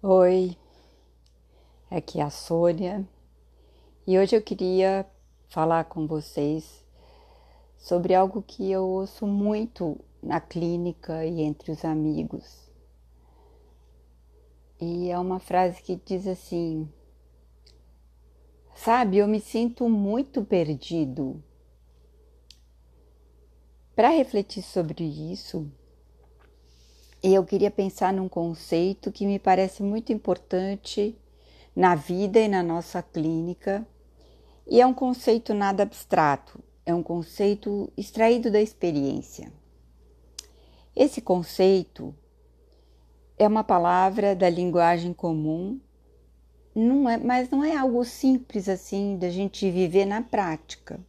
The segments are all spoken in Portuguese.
Oi, aqui é a Sônia e hoje eu queria falar com vocês sobre algo que eu ouço muito na clínica e entre os amigos. E é uma frase que diz assim: Sabe, eu me sinto muito perdido. Para refletir sobre isso, e eu queria pensar num conceito que me parece muito importante na vida e na nossa clínica, e é um conceito nada abstrato, é um conceito extraído da experiência. Esse conceito é uma palavra da linguagem comum, não é, mas não é algo simples assim da gente viver na prática.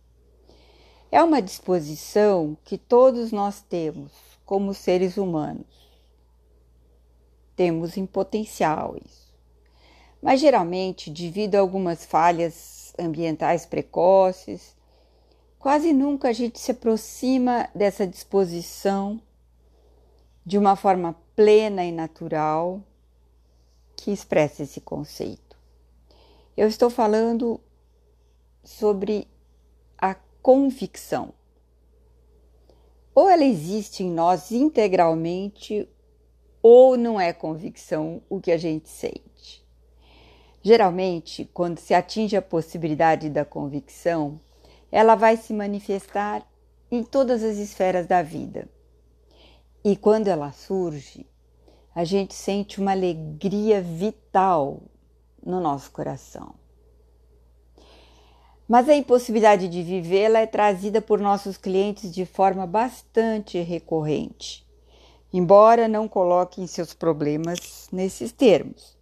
É uma disposição que todos nós temos como seres humanos temos em potencial isso. Mas geralmente, devido a algumas falhas ambientais precoces, quase nunca a gente se aproxima dessa disposição de uma forma plena e natural que expressa esse conceito. Eu estou falando sobre a convicção. Ou ela existe em nós integralmente, ou não é convicção o que a gente sente. Geralmente, quando se atinge a possibilidade da convicção, ela vai se manifestar em todas as esferas da vida. E quando ela surge, a gente sente uma alegria vital no nosso coração. Mas a impossibilidade de vivê-la é trazida por nossos clientes de forma bastante recorrente embora não coloquem seus problemas nesses termos.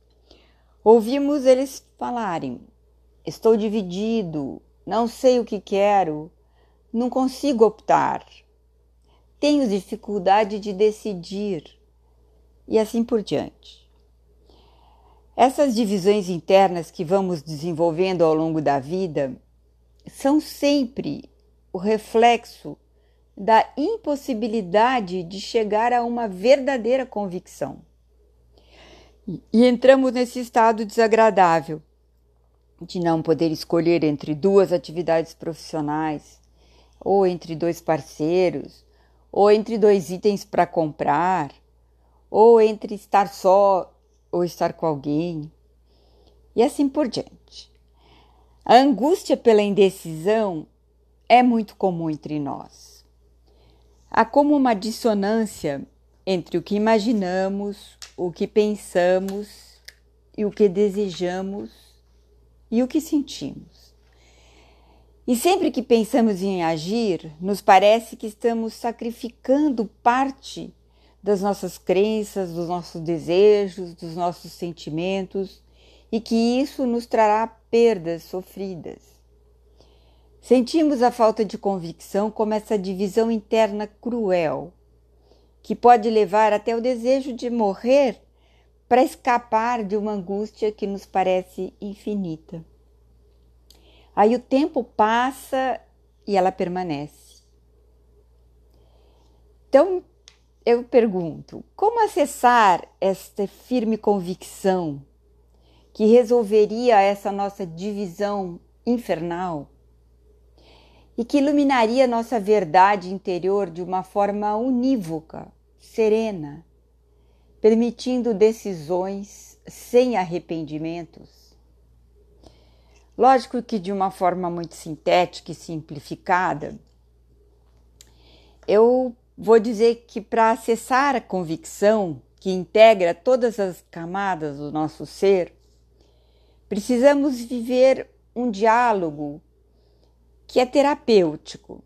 Ouvimos eles falarem: estou dividido, não sei o que quero, não consigo optar, tenho dificuldade de decidir, e assim por diante. Essas divisões internas que vamos desenvolvendo ao longo da vida são sempre o reflexo da impossibilidade de chegar a uma verdadeira convicção. E entramos nesse estado desagradável de não poder escolher entre duas atividades profissionais, ou entre dois parceiros, ou entre dois itens para comprar, ou entre estar só ou estar com alguém, e assim por diante. A angústia pela indecisão é muito comum entre nós. Há como uma dissonância entre o que imaginamos, o que pensamos e o que desejamos e o que sentimos. E sempre que pensamos em agir, nos parece que estamos sacrificando parte das nossas crenças, dos nossos desejos, dos nossos sentimentos e que isso nos trará perdas sofridas. Sentimos a falta de convicção como essa divisão interna cruel, que pode levar até o desejo de morrer para escapar de uma angústia que nos parece infinita. Aí o tempo passa e ela permanece. Então eu pergunto: como acessar esta firme convicção que resolveria essa nossa divisão infernal? E que iluminaria nossa verdade interior de uma forma unívoca, serena, permitindo decisões sem arrependimentos. Lógico que de uma forma muito sintética e simplificada, eu vou dizer que para acessar a convicção que integra todas as camadas do nosso ser, precisamos viver um diálogo que é terapêutico,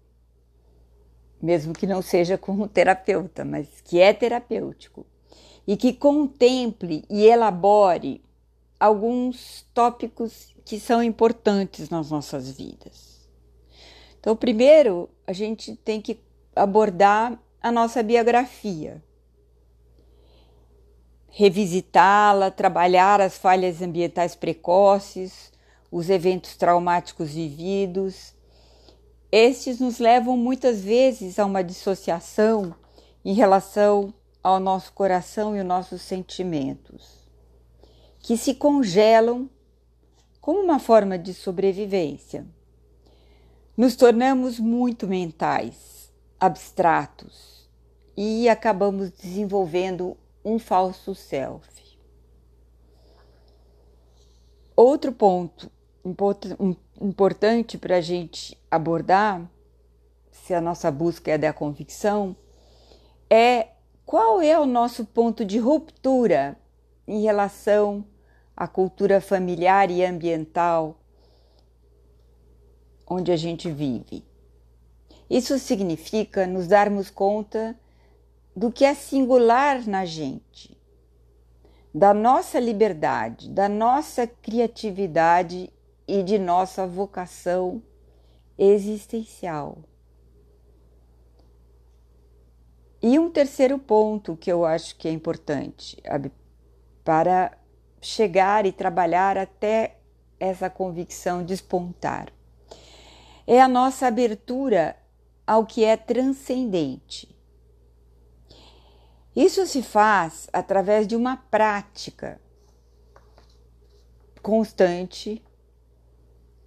mesmo que não seja com um terapeuta, mas que é terapêutico, e que contemple e elabore alguns tópicos que são importantes nas nossas vidas. Então, primeiro, a gente tem que abordar a nossa biografia, revisitá-la, trabalhar as falhas ambientais precoces, os eventos traumáticos vividos estes nos levam muitas vezes a uma dissociação em relação ao nosso coração e os nossos sentimentos. que se congelam como uma forma de sobrevivência. Nos tornamos muito mentais, abstratos e acabamos desenvolvendo um falso self. Outro ponto importante para a gente abordar, se a nossa busca é da convicção, é qual é o nosso ponto de ruptura em relação à cultura familiar e ambiental onde a gente vive. Isso significa nos darmos conta do que é singular na gente, da nossa liberdade, da nossa criatividade e de nossa vocação existencial. E um terceiro ponto que eu acho que é importante para chegar e trabalhar até essa convicção despontar é a nossa abertura ao que é transcendente. Isso se faz através de uma prática constante,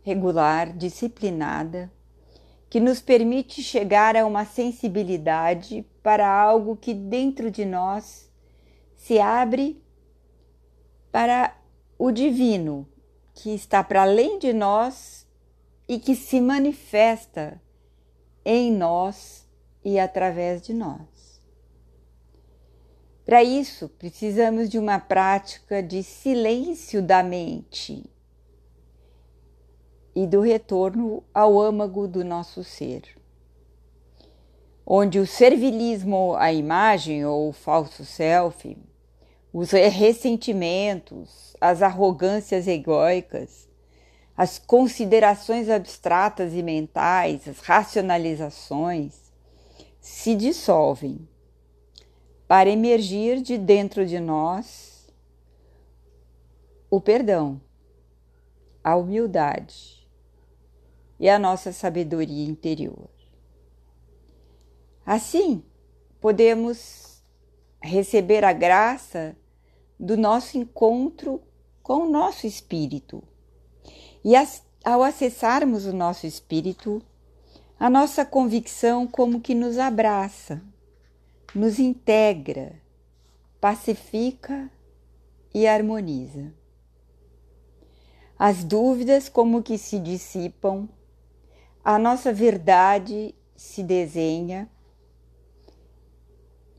regular, disciplinada, que nos permite chegar a uma sensibilidade para algo que dentro de nós se abre para o divino, que está para além de nós e que se manifesta em nós e através de nós. Para isso, precisamos de uma prática de silêncio da mente e do retorno ao âmago do nosso ser, onde o servilismo à imagem ou o falso self, os ressentimentos, as arrogâncias egóicas, as considerações abstratas e mentais, as racionalizações, se dissolvem para emergir de dentro de nós o perdão, a humildade e a nossa sabedoria interior. Assim, podemos receber a graça do nosso encontro com o nosso espírito e ao acessarmos o nosso espírito, a nossa convicção como que nos abraça, nos integra, pacifica e harmoniza. As dúvidas como que se dissipam, a nossa verdade se desenha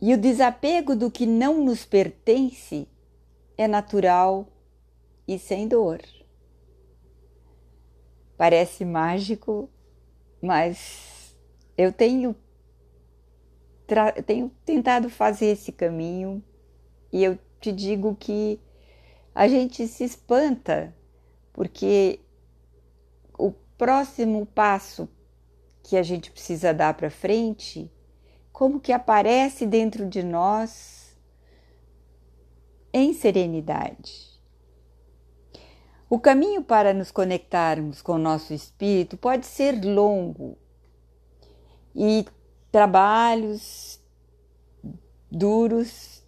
e o desapego do que não nos pertence é natural e sem dor. Parece mágico, mas eu tenho, tenho tentado fazer esse caminho e eu te digo que a gente se espanta porque próximo passo que a gente precisa dar para frente, como que aparece dentro de nós em serenidade. O caminho para nos conectarmos com o nosso espírito pode ser longo e trabalhos duros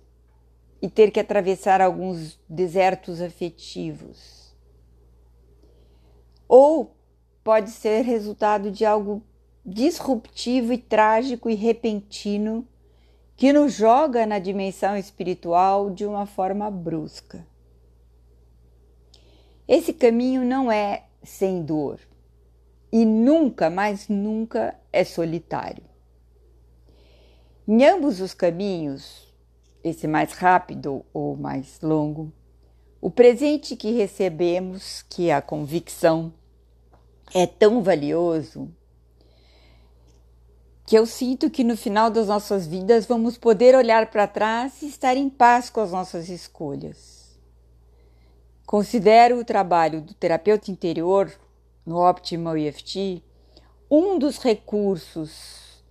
e ter que atravessar alguns desertos afetivos. Ou pode ser resultado de algo disruptivo e trágico e repentino que nos joga na dimensão espiritual de uma forma brusca. Esse caminho não é sem dor e nunca, mas nunca é solitário. Em ambos os caminhos, esse mais rápido ou mais longo, o presente que recebemos, que é a convicção, é tão valioso que eu sinto que no final das nossas vidas vamos poder olhar para trás e estar em paz com as nossas escolhas. Considero o trabalho do terapeuta interior no Optimal EFT um dos recursos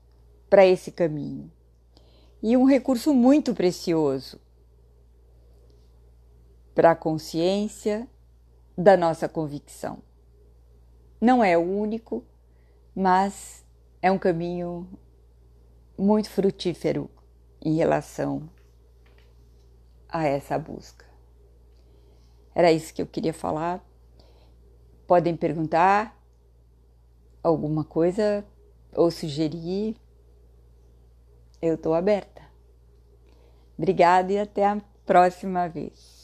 para esse caminho e um recurso muito precioso para a consciência da nossa convicção. Não é o único, mas é um caminho muito frutífero em relação a essa busca. Era isso que eu queria falar. Podem perguntar alguma coisa ou sugerir. Eu estou aberta. Obrigada e até a próxima vez.